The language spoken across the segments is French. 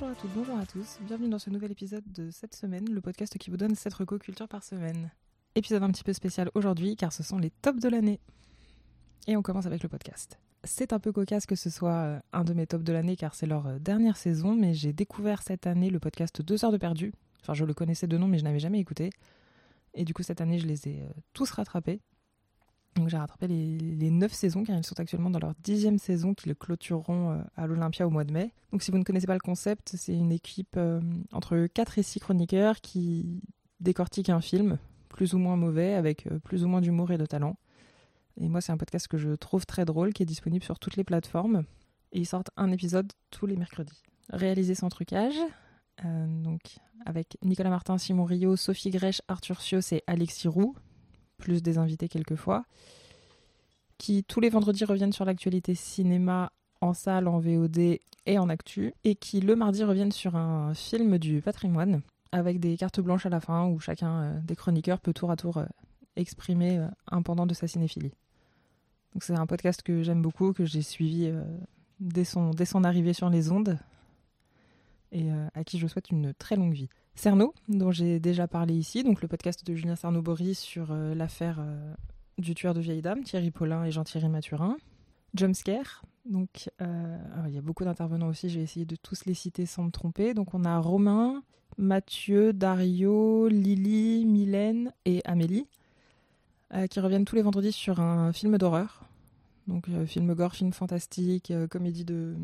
Bonjour à toutes, bonjour à tous, bienvenue dans ce nouvel épisode de cette semaine, le podcast qui vous donne 7 recos culture par semaine. Épisode un petit peu spécial aujourd'hui car ce sont les tops de l'année. Et on commence avec le podcast. C'est un peu cocasse que ce soit euh, un de mes tops de l'année car c'est leur euh, dernière saison, mais j'ai découvert cette année le podcast 2 heures de perdu. Enfin, je le connaissais de nom, mais je n'avais jamais écouté. Et du coup, cette année, je les ai euh, tous rattrapés. Donc j'ai rattrapé les, les 9 saisons car ils sont actuellement dans leur dixième saison qui le clôtureront euh, à l'Olympia au mois de mai. Donc si vous ne connaissez pas le concept, c'est une équipe euh, entre 4 et 6 chroniqueurs qui décortiquent un film, plus ou moins mauvais, avec euh, plus ou moins d'humour et de talent. Et moi c'est un podcast que je trouve très drôle, qui est disponible sur toutes les plateformes. Et ils sortent un épisode tous les mercredis. Réalisé sans trucage, donc avec Nicolas Martin, Simon Rio, Sophie Grèche, Arthur Sios et Alexis Roux, plus des invités quelquefois, qui tous les vendredis reviennent sur l'actualité cinéma en salle, en VOD et en actu, et qui le mardi reviennent sur un film du patrimoine, avec des cartes blanches à la fin, où chacun euh, des chroniqueurs peut tour à tour euh, exprimer euh, un pendant de sa cinéphilie. C'est un podcast que j'aime beaucoup, que j'ai suivi dès, son, arrivée sur les ondes, et à qui je souhaite une très longue vie. Cerno, dont j'ai déjà parlé ici, donc le podcast de Julien Cerno-Bory sur euh, l'affaire euh, du tueur de vieilles dames, Thierry Paulin et Jean-Thierry Mathurin. Jumpscare, donc euh, il y a beaucoup d'intervenants aussi, je vais essayer de tous les citer sans me tromper. Donc on a Romain, Mathieu, Dario, Lily, Mylène et Amélie, qui reviennent tous les vendredis sur un film d'horreur. Donc film gore, film fantastique, comédie de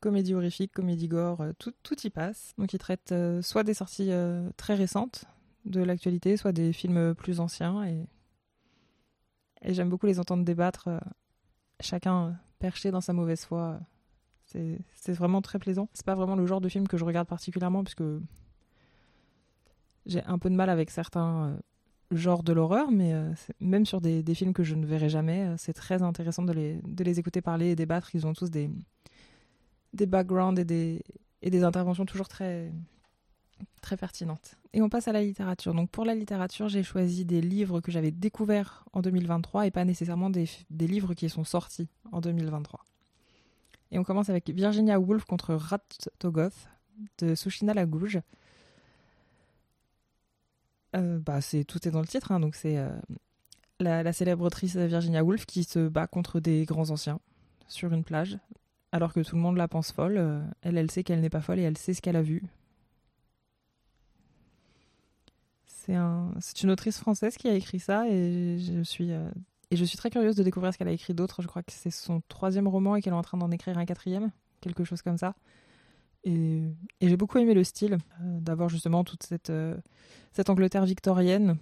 comédie horrifique, comédie gore, euh, tout, tout y passe. Donc ils traitent euh, soit des sorties euh, très récentes de l'actualité, soit des films plus anciens. Et, j'aime beaucoup les entendre débattre, chacun perché dans sa mauvaise foi. C'est vraiment très plaisant. C'est pas vraiment le genre de film que je regarde particulièrement, puisque j'ai un peu de mal avec certains genres de l'horreur, mais même sur des, des films que je ne verrai jamais, c'est très intéressant de les, de les écouter parler et débattre. Ils ont tous des, des backgrounds et des, et des interventions toujours très, très pertinentes. Et on passe à la littérature. Donc pour la littérature, j'ai choisi des livres que j'avais découverts en 2023 et pas nécessairement des, des livres qui sont sortis en 2023. Et on commence avec Virginia Woolf contre Rat Togoth de Sushina Lagouge. Euh, bah, c'est tout est dans le titre, hein, donc c'est euh, la, la célèbre autrice Virginia Woolf qui se bat contre des grands anciens sur une plage, alors que tout le monde la pense folle. euh, elle, elle sait qu'elle n'est pas folle et elle sait ce qu'elle a vu. C'est un, une autrice française qui a écrit ça et je suis euh, et je suis très curieuse de découvrir ce qu'elle a écrit d'autre. Je crois que c'est son troisième roman et qu'elle est en train d'en écrire un quatrième, quelque chose comme ça. Et, j'ai beaucoup aimé le style euh, d'avoir justement toute cette cette Angleterre victorienne,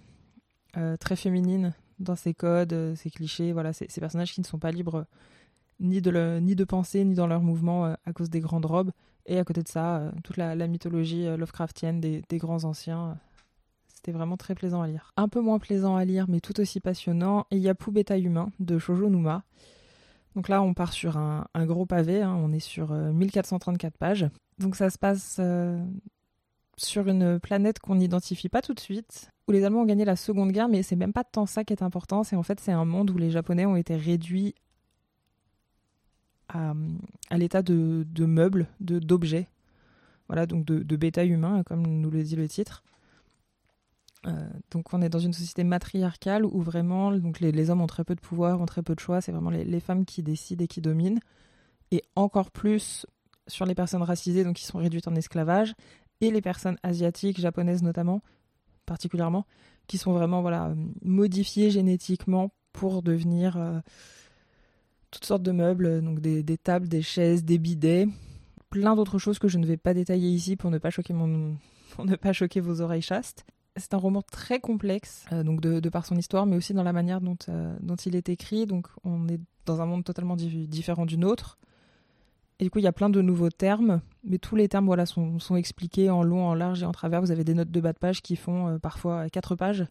très féminine dans ses codes, ses clichés, voilà, ces personnages qui ne sont pas libres ni de, le- ni de penser, ni dans leurs mouvements euh, à cause des grandes robes. Et à côté de ça, euh, toute la, mythologie euh, Lovecraftienne des, grands anciens. C'était vraiment très plaisant à lire. Un peu moins plaisant à lire, mais tout aussi passionnant, et Yapu Beta Humain de Shoujo Numa. Donc là, on part sur un, un gros pavé, hein, on est sur euh, 1434 pages. Donc ça se passe sur une planète qu'on n'identifie pas tout de suite, où les Allemands ont gagné la Seconde Guerre, mais c'est même pas tant ça qui est important, c'est en fait c'est un monde où les Japonais ont été réduits à, l'état de, de meubles, de d'objets, voilà donc de, de bêta humain, comme nous le dit le titre. Euh, donc on est dans une société matriarcale où vraiment donc les, hommes ont très peu de pouvoir, ont très peu de choix, c'est vraiment les, les femmes qui décident et qui dominent, et encore plus sur les personnes racisées, donc qui sont réduites en esclavage, et les personnes asiatiques, japonaises notamment, particulièrement, qui sont vraiment voilà, euh, modifiées génétiquement pour devenir euh, toutes sortes de meubles, donc des, tables, des chaises, des bidets, plein d'autres choses que je ne vais pas détailler ici pour ne pas choquer, mon, pour ne pas choquer vos oreilles chastes. C'est un roman très complexe, euh, donc de, par son histoire, mais aussi dans la manière dont, euh, dont il est écrit. Donc on est dans un monde totalement di- différent du nôtre. Et du coup, il y a plein de nouveaux termes, mais tous les termes voilà, sont, expliqués en long, en large et en travers. Vous avez des notes de bas de page qui font euh, parfois quatre pages,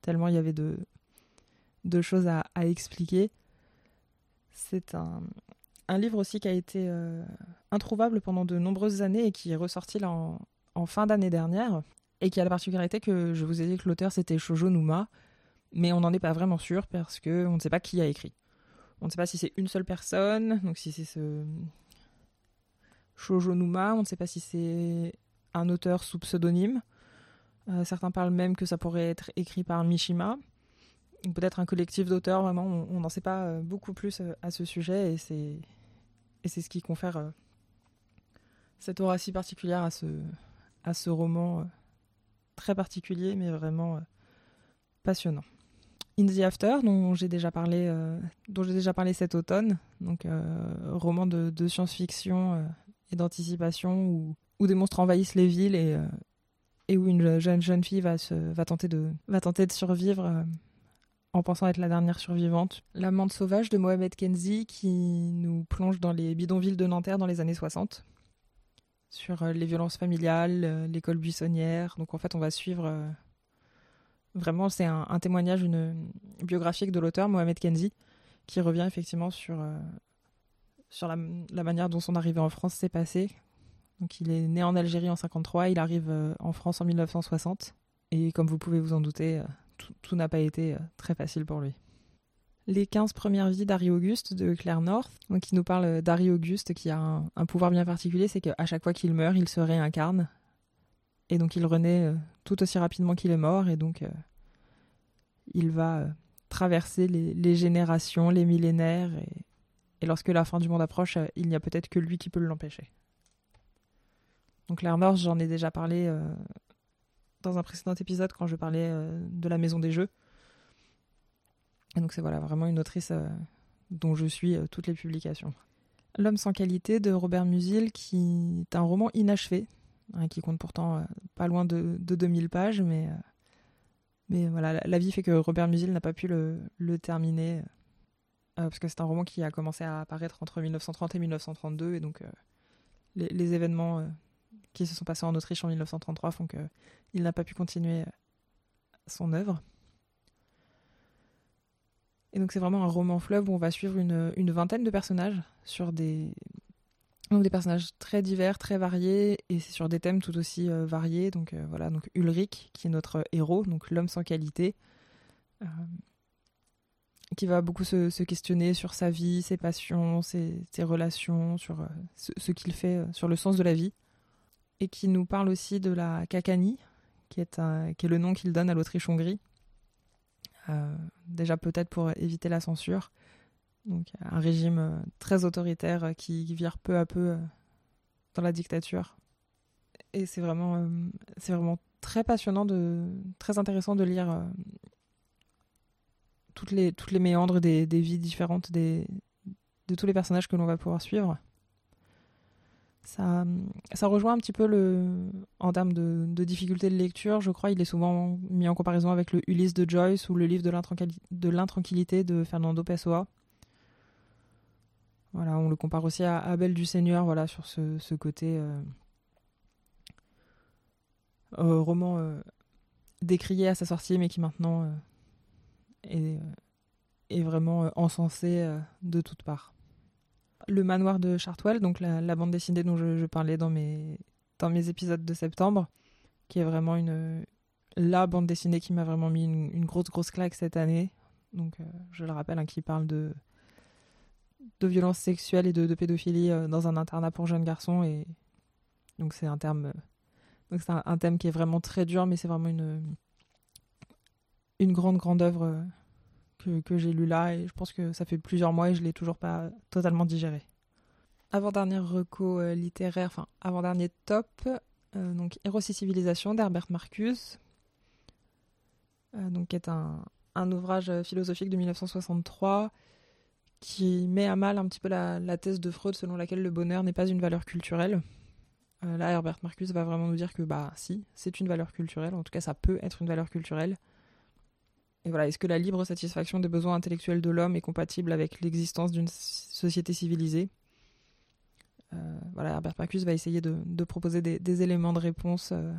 tellement il y avait de, de choses à expliquer. C'est un, livre aussi qui a été euh, introuvable pendant de nombreuses années et qui est ressorti en, fin d'année dernière. Et qui a la particularité que je vous ai dit que l'auteur c'était Shoujo Numa, mais on n'en est pas vraiment sûr parce qu'on ne sait pas qui a écrit. On ne sait pas si c'est une seule personne, donc si c'est ce, Shoujo Numa. On ne sait pas si c'est un auteur sous pseudonyme. certains parlent même que ça pourrait être écrit par Mishima. Peut-être un collectif d'auteurs, vraiment, on n'en sait pas beaucoup plus à ce sujet et c'est, et c'est ce qui confère cette aura si particulière à ce, à ce roman très particulier mais vraiment passionnant. In the After, dont j'ai déjà parlé, euh, dont j'ai déjà parlé cet automne, donc euh, roman de, science-fiction euh, et d'anticipation où, où, des monstres envahissent les villes et, et où une jeune jeune fille va se, va tenter de va tenter de survivre en pensant être la dernière survivante. L'amante sauvage de Mohamed Kenzi qui nous plonge dans les bidonvilles de Nanterre dans les années 60 sur les violences familiales, l'école buissonnière. Donc en fait, on va suivre Vraiment, c'est un, témoignage, une, biographique de l'auteur, Mohamed Kenzi, qui revient effectivement sur, euh, sur la, manière dont son arrivée en France s'est passée. Donc, il est né en Algérie en 53, il arrive euh, en France en 1960. Et comme vous pouvez vous en douter, euh, tout, n'a pas été très facile pour lui. Les 15 premières vies d'Harry Auguste de Claire North, donc qui nous parle d'Harry Auguste qui a un, pouvoir bien particulier, c'est qu'à chaque fois qu'il meurt, il se réincarne et donc il renaît euh, tout aussi rapidement qu'il est mort, et donc euh, il va euh, traverser les, générations, les millénaires, et, lorsque la fin du monde approche, il n'y a peut-être que lui qui peut l'empêcher. Donc North, j'en ai déjà parlé dans un précédent épisode quand je parlais de la Maison des Jeux. Et donc c'est voilà vraiment une autrice dont je suis toutes les publications. L'homme sans qualité de Robert Musil, qui est un roman inachevé, Hein, qui compte pourtant euh, pas loin de, 2000 pages, mais, euh, mais voilà, la, vie fait que Robert Musil n'a pas pu le, terminer, euh, parce que c'est un roman qui a commencé à apparaître entre 1930 et 1932, et donc les, événements qui se sont passés en Autriche en 1933 font qu'il n'a pas pu continuer son œuvre. Et donc c'est vraiment un roman fleuve où on va suivre une, une vingtaine de personnages sur des, donc des personnages très divers, très variés, et c'est sur des thèmes tout aussi euh, variés. Donc euh, voilà, donc Ulrich, qui est notre héros, donc l'homme sans qualité, euh, qui va beaucoup se, questionner sur sa vie, ses passions, ses, relations, sur ce, qu'il fait, sur le sens de la vie, et qui nous parle aussi de la Kakani, qui est, le nom qu'il donne à l'Autriche-Hongrie, déjà peut-être pour éviter la censure donc un régime euh, très autoritaire euh, qui vire peu à peu euh, dans la dictature. Et c'est vraiment, c'est vraiment très passionnant, très intéressant de lire toutes, les, toutes les méandres des, vies différentes de tous les personnages que l'on va pouvoir suivre. Ça, rejoint un petit peu le, en termes de, de difficulté de lecture. Je crois il est souvent mis en comparaison avec le Ulysse de Joyce ou le livre de l'intranquillité de Fernando Pessoa. Voilà, on le compare aussi à Abel du Seigneur, voilà, sur ce, côté euh, euh, roman euh, décrié à sa sortie, mais qui maintenant est, vraiment encensé de toutes parts. Le manoir de Chartwell, donc la, bande dessinée dont je, parlais dans mes, dans mes épisodes de septembre, qui est vraiment une, la bande dessinée qui m'a vraiment mis une, grosse grosse claque cette année. Donc je le rappelle, hein, qui parle de de violences sexuelles et de, pédophilie euh, dans un internat pour jeunes garçons. Et un euh, donc c'est un, thème qui est vraiment très dur, mais c'est vraiment une une grande grande œuvre euh, que, j'ai lue là. Et je pense que ça fait plusieurs mois et je l'ai toujours pas totalement digéré. Avant dernière reco littéraire, enfin avant dernier top, donc Héros civilisation d'Herbert Marcuse, donc qui est un, un ouvrage philosophique de 1963 qui met à mal un petit peu la, thèse de Freud selon laquelle le bonheur n'est pas une valeur culturelle. Euh, là, Herbert Marcus va vraiment nous dire que, bah, si, c'est une valeur culturelle, en tout cas, ça peut être une valeur culturelle. Et voilà, est-ce que la libre satisfaction des besoins intellectuels de l'homme est compatible avec l'existence d'une société civilisée? Euh, Voilà, Herbert Marcus va essayer de, proposer des, éléments de réponse euh,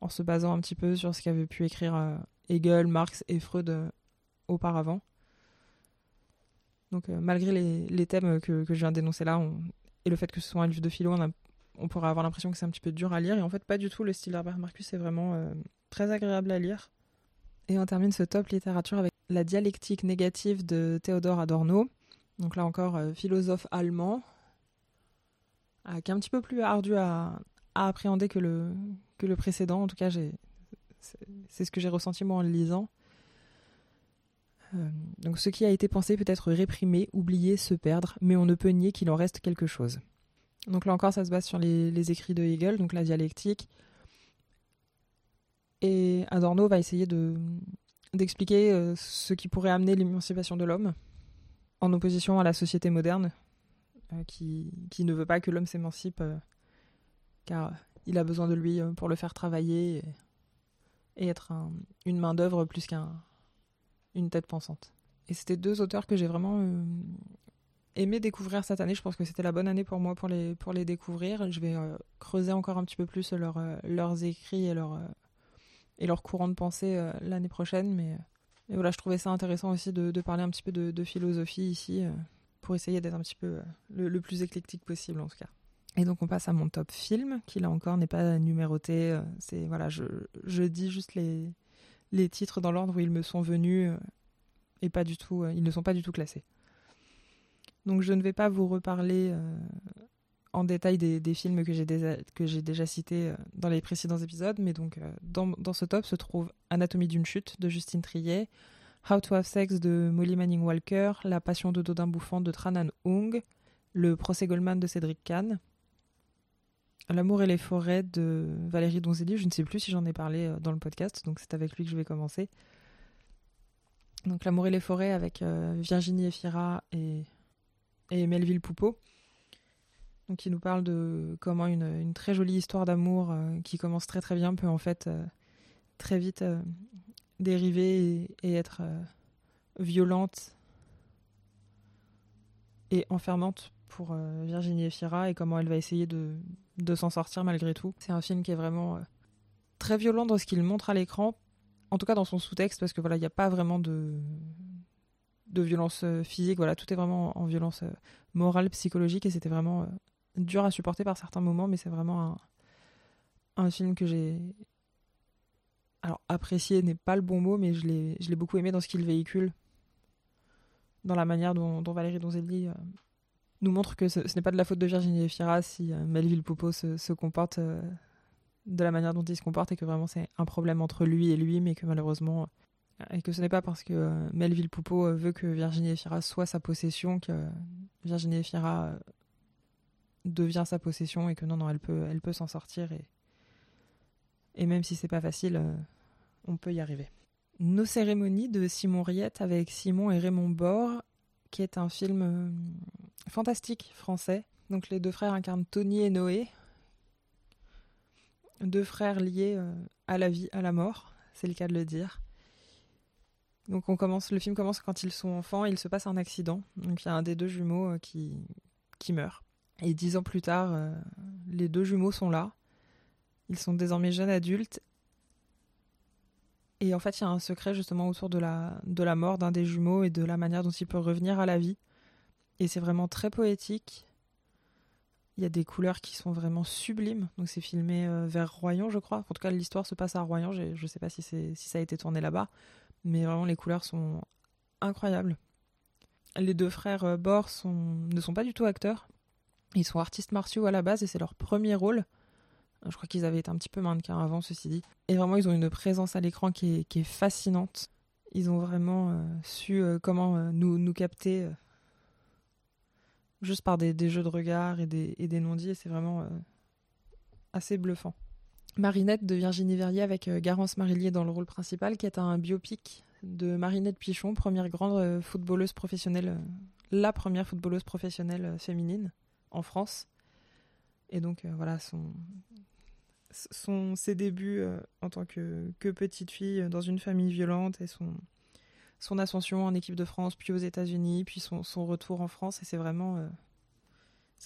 en se basant un petit peu sur ce qu'avaient pu écrire Hegel, Marx et Freud auparavant. Donc euh, malgré les, thèmes que, je viens d'énoncer là, et le fait que ce soit un livre de philo, on, pourrait avoir l'impression que c'est un petit peu dur à lire. Et en fait, pas du tout. Le style d'Herbert Marcus est vraiment euh, très agréable à lire. Et on termine ce top littérature avec La dialectique négative de Théodore Adorno. Donc là encore, euh, philosophe allemand. qui est un petit peu plus ardu à, appréhender que le, que le précédent. En tout cas, c'est ce que j'ai ressenti moi en le lisant. Euh, donc ce qui a été pensé peut être réprimé, oublié, se perdre, mais on ne peut nier qu'il en reste quelque chose. Donc là encore, ça se base sur les, écrits de Hegel, donc la dialectique. Et Adorno va essayer d'expliquer euh, ce qui pourrait amener l'émancipation de l'homme, en opposition à la société moderne, euh, qui, ne veut pas que l'homme s'émancipe, car il a besoin de lui pour le faire travailler et, être une main-d'œuvre plus qu'un une tête pensante. Et c'était deux auteurs que j'ai vraiment euh, aimé découvrir cette année. Je pense que c'était la bonne année pour moi pour les, pour les découvrir. Je vais euh, creuser encore un petit peu plus leur, euh, leurs écrits et leur, et leur courant de pensée l'année prochaine. Mais voilà, je trouvais ça intéressant aussi de, parler un petit peu de, philosophie ici pour essayer d'être un petit peu le, plus éclectique possible en tout cas. Et donc on passe à mon top film, qui là encore n'est pas numéroté. C'est voilà, je, je dis juste les, les titres dans l'ordre où ils me sont venus euh, et pas du tout, euh, ils ne sont pas du tout classés. Donc je ne vais pas vous reparler euh, en détail des, films que j'ai déjà, cités dans les précédents épisodes, mais donc dans, dans, ce top se trouve Anatomie d'une chute de Justine Triet, How to Have Sex de Molly Manning Walker, La Passion de Dodin Bouffant de Tranan Hung, Le Procès Goldman de Cédric Kahn, L'amour et les forêts de Valérie Donzelli. Je ne sais plus si j'en ai parlé euh, dans le podcast, donc c'est avec lui que je vais commencer. Donc L'amour et les forêts avec euh, Virginie Efira et, et Melville Poupeau. Donc qui nous parle de comment une, très jolie histoire d'amour euh, qui commence très très bien peut en fait très vite dériver et être violente et enfermante pour euh, Virginie Efira et comment elle va essayer de, s'en sortir malgré tout. C'est un film qui est vraiment euh, très violent dans ce qu'il montre à l'écran, en tout cas dans son sous-texte, parce que voilà, il n'y a pas vraiment de, de violence euh, physique, voilà, tout est vraiment en violence morale, psychologique, et c'était vraiment dur à supporter par certains moments, mais c'est vraiment un, film que j'ai alors apprécié n'est pas le bon mot, mais je l'ai beaucoup aimé dans ce qu'il véhicule, dans la manière dont, Valérie Donzelli nous montre que ce, n'est pas de la faute de Virginie Efira si euh, Melville Poupeau se, comporte euh, de la manière dont il se comporte et que vraiment c'est un problème entre lui et lui, mais que malheureusement, euh, et que ce n'est pas parce que Melville Poupeau veut que Virginie Efira soit sa possession que Virginie Efira devient sa possession et que non, non, elle peut, elle peut s'en sortir et, et même si c'est pas facile, on peut y arriver. Nos cérémonies de Simon Riette avec Simon et Raymond Bord qui est un film euh, fantastique français. Donc les deux frères incarnent Tony et Noé, deux frères liés euh, à la vie, à la mort, c'est le cas de le dire. Donc on commence, le film commence quand ils sont enfants, il se passe un accident. Donc il y a un des deux jumeaux euh, qui, qui meurt. Et dix ans plus tard, les deux jumeaux sont là. Ils sont désormais jeunes adultes et en fait, il y a un secret justement autour de la, de la mort d'un des jumeaux et de la manière dont il peut revenir à la vie. Et c'est vraiment très poétique. Il y a des couleurs qui sont vraiment sublimes. Donc c'est filmé euh, vers Royan, je crois. En tout cas, l'histoire se passe à Royan. Je ne sais pas si, si ça a été tourné là-bas. Mais vraiment, les couleurs sont incroyables. Les deux frères euh, Bor ne sont pas du tout acteurs. Ils sont artistes martiaux à la base et c'est leur premier rôle. Je crois qu'ils avaient été un petit peu mannequins avant, ceci dit. Et vraiment, ils ont une présence à l'écran qui est, fascinante. Ils ont vraiment euh, su euh, comment euh, nous, capter juste par des, jeux de regard et des, et non-dits. Et c'est vraiment assez bluffant. Marinette de Virginie Verrier avec Garance Marillier dans le rôle principal, qui est un biopic de Marinette Pichon, première grande footballeuse professionnelle, la première footballeuse professionnelle féminine en France. Et donc voilà, son, ses débuts euh, en tant que, petite fille dans une famille violente et son, ascension en équipe de France, puis aux États-Unis, puis son, retour en France. Et c'est vraiment, euh,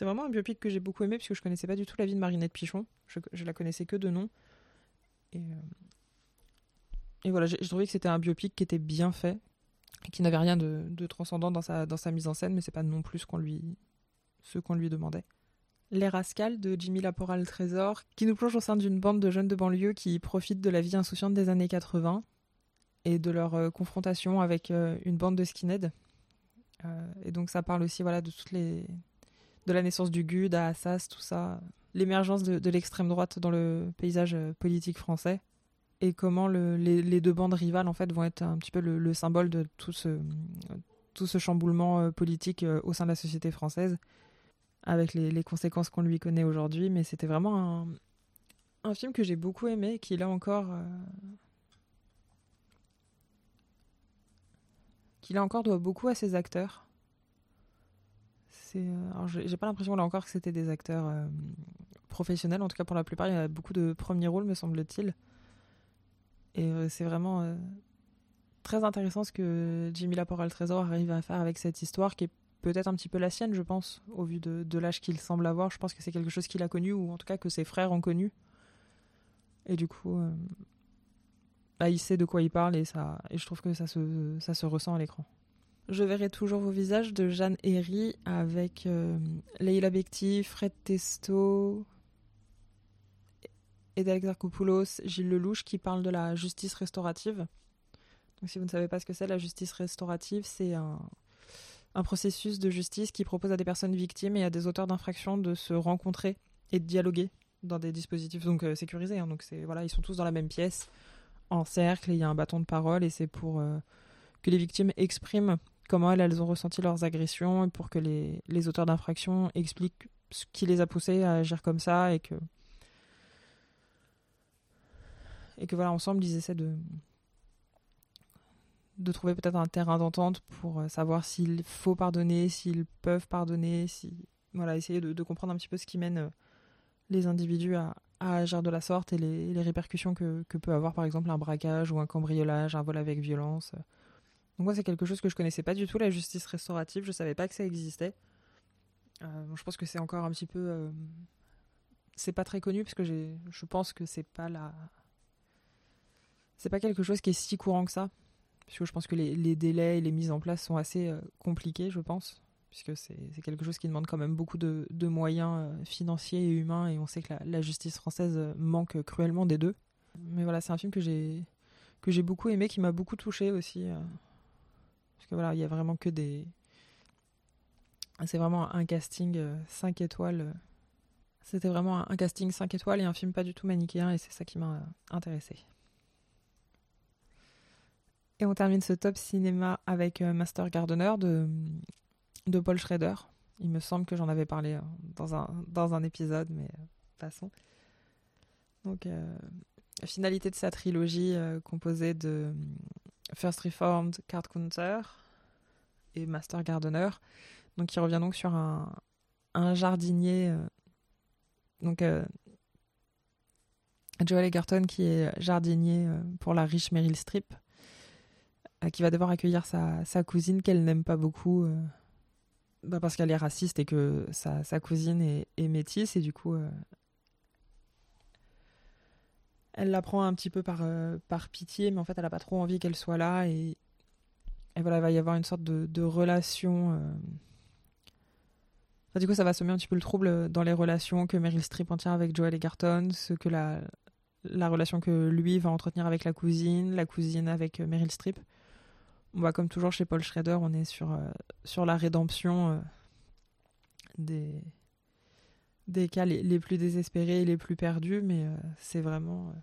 vraiment un biopic que j'ai beaucoup aimé puisque je connaissais pas du tout la vie de Marinette Pichon. Je, je la connaissais que de nom. Et, euh, voilà, j'ai trouvé que c'était un biopic qui était bien fait et qui n'avait rien de, transcendant dans sa, dans sa mise en scène, mais c'est pas non plus qu'on lui, ce qu'on lui demandait. Les Rascals de Jimmy Laporal Trésor, qui nous plonge au sein d'une bande de jeunes de banlieue qui profitent de la vie insouciante des années 80 et de leur euh, confrontation avec euh, une bande de skinheads. Euh, et donc ça parle aussi voilà, de toutes les, de la naissance du GUD à Assas, tout ça, l'émergence de, l'extrême droite dans le paysage politique français et comment les, deux bandes rivales en fait vont être un petit peu le, symbole de tout ce, tout ce chamboulement politique au sein de la société française avec les, conséquences qu'on lui connaît aujourd'hui. Mais c'était vraiment un, film que j'ai beaucoup aimé, qui là encore qui là encore doit beaucoup à ses acteurs. Euh, j'ai pas l'impression là encore que c'était des acteurs euh, professionnels. En tout cas, pour la plupart, il y a beaucoup de premiers rôles, me semble-t-il. Et euh, c'est vraiment très intéressant ce que Jimmy Laporte Trésor arrive à faire avec cette histoire qui est peut-être un petit peu la sienne, je pense, au vu de, l'âge qu'il semble avoir. Je pense que c'est quelque chose qu'il a connu, ou en tout cas que ses frères ont connu. Et du coup, bah, il sait de quoi il parle, et, ça, et je trouve que ça se, ça se ressent à l'écran. Je verrai toujours vos visages de Jeanne Herry avec euh, Leila Bekti, Fred Testo et Koupoulos, Gilles Lelouch qui parlent de la justice restaurative. Donc si vous ne savez pas ce que c'est, la justice restaurative, c'est un, processus de justice qui propose à des personnes victimes et à des auteurs d'infractions de se rencontrer et de dialoguer dans des dispositifs donc euh, sécurisés. Hein. donc voilà, ils sont tous dans la même pièce, en cercle, et il y a un bâton de parole et c'est pour euh, que les victimes expriment comment elles, ont ressenti leurs agressions pour que les, les auteurs d'infractions expliquent ce qui les a poussés à agir comme ça et que et que voilà ensemble ils essaient de de trouver peut-être un terrain d'entente pour euh, savoir s'il faut pardonner, s'ils peuvent pardonner, si voilà essayer de, comprendre un petit peu ce qui mène euh, les individus à, agir de la sorte et les, répercussions que, peut avoir par exemple un braquage ou un cambriolage, un vol avec violence. Donc moi, c'est quelque chose que je connaissais pas du tout, la justice restaurative. Je savais pas que ça existait. Euh, je pense que c'est encore un petit peu... Euh, c'est pas très connu, parce que je pense que c'est pas la... C'est pas quelque chose qui est si courant que ça. Puisque je pense que les, délais et les mises en place sont assez euh, compliqués, je pense. Puisque c'est quelque chose qui demande quand même beaucoup de, moyens financiers et humains. Et on sait que la, justice française manque cruellement des deux. Mais voilà, c'est un film que j'ai que j'ai beaucoup aimé, qui m'a beaucoup touché aussi. Parce que voilà, il y a vraiment que des. C'est vraiment un casting 5 euh, étoiles. C'était vraiment un casting 5 étoiles et un film pas du tout manichéen, et c'est ça qui m'a intéressé. Et on termine ce top cinéma avec euh, Master Gardener de, Paul Schrader. Il me semble que j'en avais parlé euh, dans un, dans un épisode, mais passons. Donc, la finalité de sa trilogie composée de First Reformed Card Counter et Master Gardener. Donc il revient donc sur un, un jardinier. Euh, donc euh, Joel Egerton qui est jardinier euh, pour la riche Meryl Streep, qui va devoir accueillir sa, cousine qu'elle n'aime pas beaucoup. Bah parce qu'elle est raciste et que sa, cousine est, métisse et du coup elle la prend un petit peu par, euh, par pitié, mais en fait, elle n'a pas trop envie qu'elle soit là. Et, voilà, il va y avoir une sorte de, relation. Euh. du coup, ça va semer un petit peu le trouble dans les relations que Meryl Streep entretient avec Joel Egerton, ce que la, la relation que lui va entretenir avec la cousine, la cousine avec euh, Meryl Streep. Va, comme toujours chez Paul Schrader, on est sur, sur la rédemption des des cas les, plus désespérés et les plus perdus, mais euh, c'est vraiment. Euh,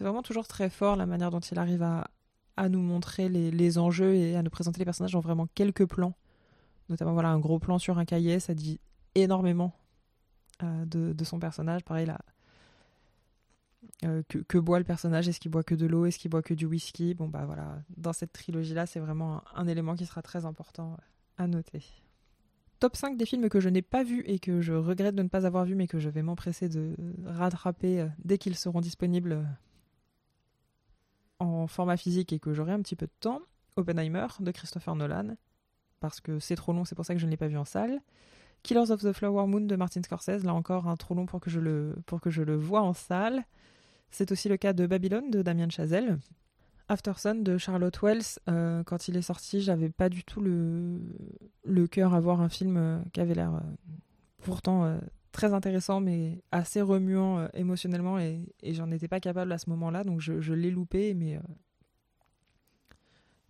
vraiment toujours très fort la manière dont il arrive à, à nous montrer les, les, enjeux et à nous présenter les personnages en vraiment quelques plans. Notamment, voilà, un gros plan sur un cahier, ça dit énormément euh, de, de, son personnage. Là. que, que, boit le personnage? Est-ce qu'il boit que de l'eau? Est-ce qu'il boit que du whisky? Bon, bah voilà, dans cette trilogie-là, c'est vraiment un élément qui sera très important à noter top 5 des films que je n'ai pas vus et que je regrette de ne pas avoir vus, mais que je vais m'empresser de rattraper euh, dès qu'ils seront disponibles euh, en format physique et que j'aurai un petit peu de temps. Oppenheimer de Christopher Nolan, parce que c'est trop long, c'est pour ça que je ne l'ai pas vu en salle. Killers of the Flower Moon de Martin Scorsese, là encore un trop long pour que je le, pour que je le en salle. C'est aussi le cas de Babylone de Damien Chazelle, Afterson de Charlotte Wells, euh, quand il est sorti, j'avais pas du tout le, le cœur à voir un film euh, qui avait l'air euh, pourtant très intéressant, mais assez remuant émotionnellement, et, j'en étais pas capable à ce moment-là, donc je, l'ai loupé, mais,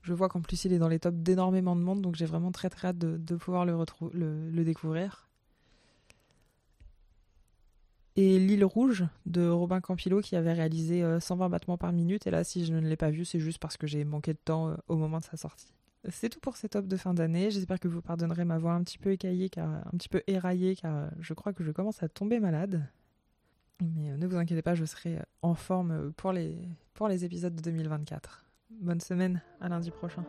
Je vois qu'en plus il est dans les tops d'énormément de monde, donc j'ai vraiment très très hâte de, pouvoir le, le, le, découvrir. Et L'île rouge de Robin Campillo qui avait réalisé 120 battements par minute. Et là, si je ne l'ai pas vu, c'est juste parce que j'ai manqué de temps au moment de sa sortie. C'est tout pour ces tops de fin d'année. J'espère que vous pardonnerez ma voix un petit peu écaillée, un petit peu éraillée, car je crois que je commence à tomber malade. Mais euh, ne vous inquiétez pas, je serai euh, en forme pour les, pour les épisodes de 2024. Bonne semaine, à lundi prochain.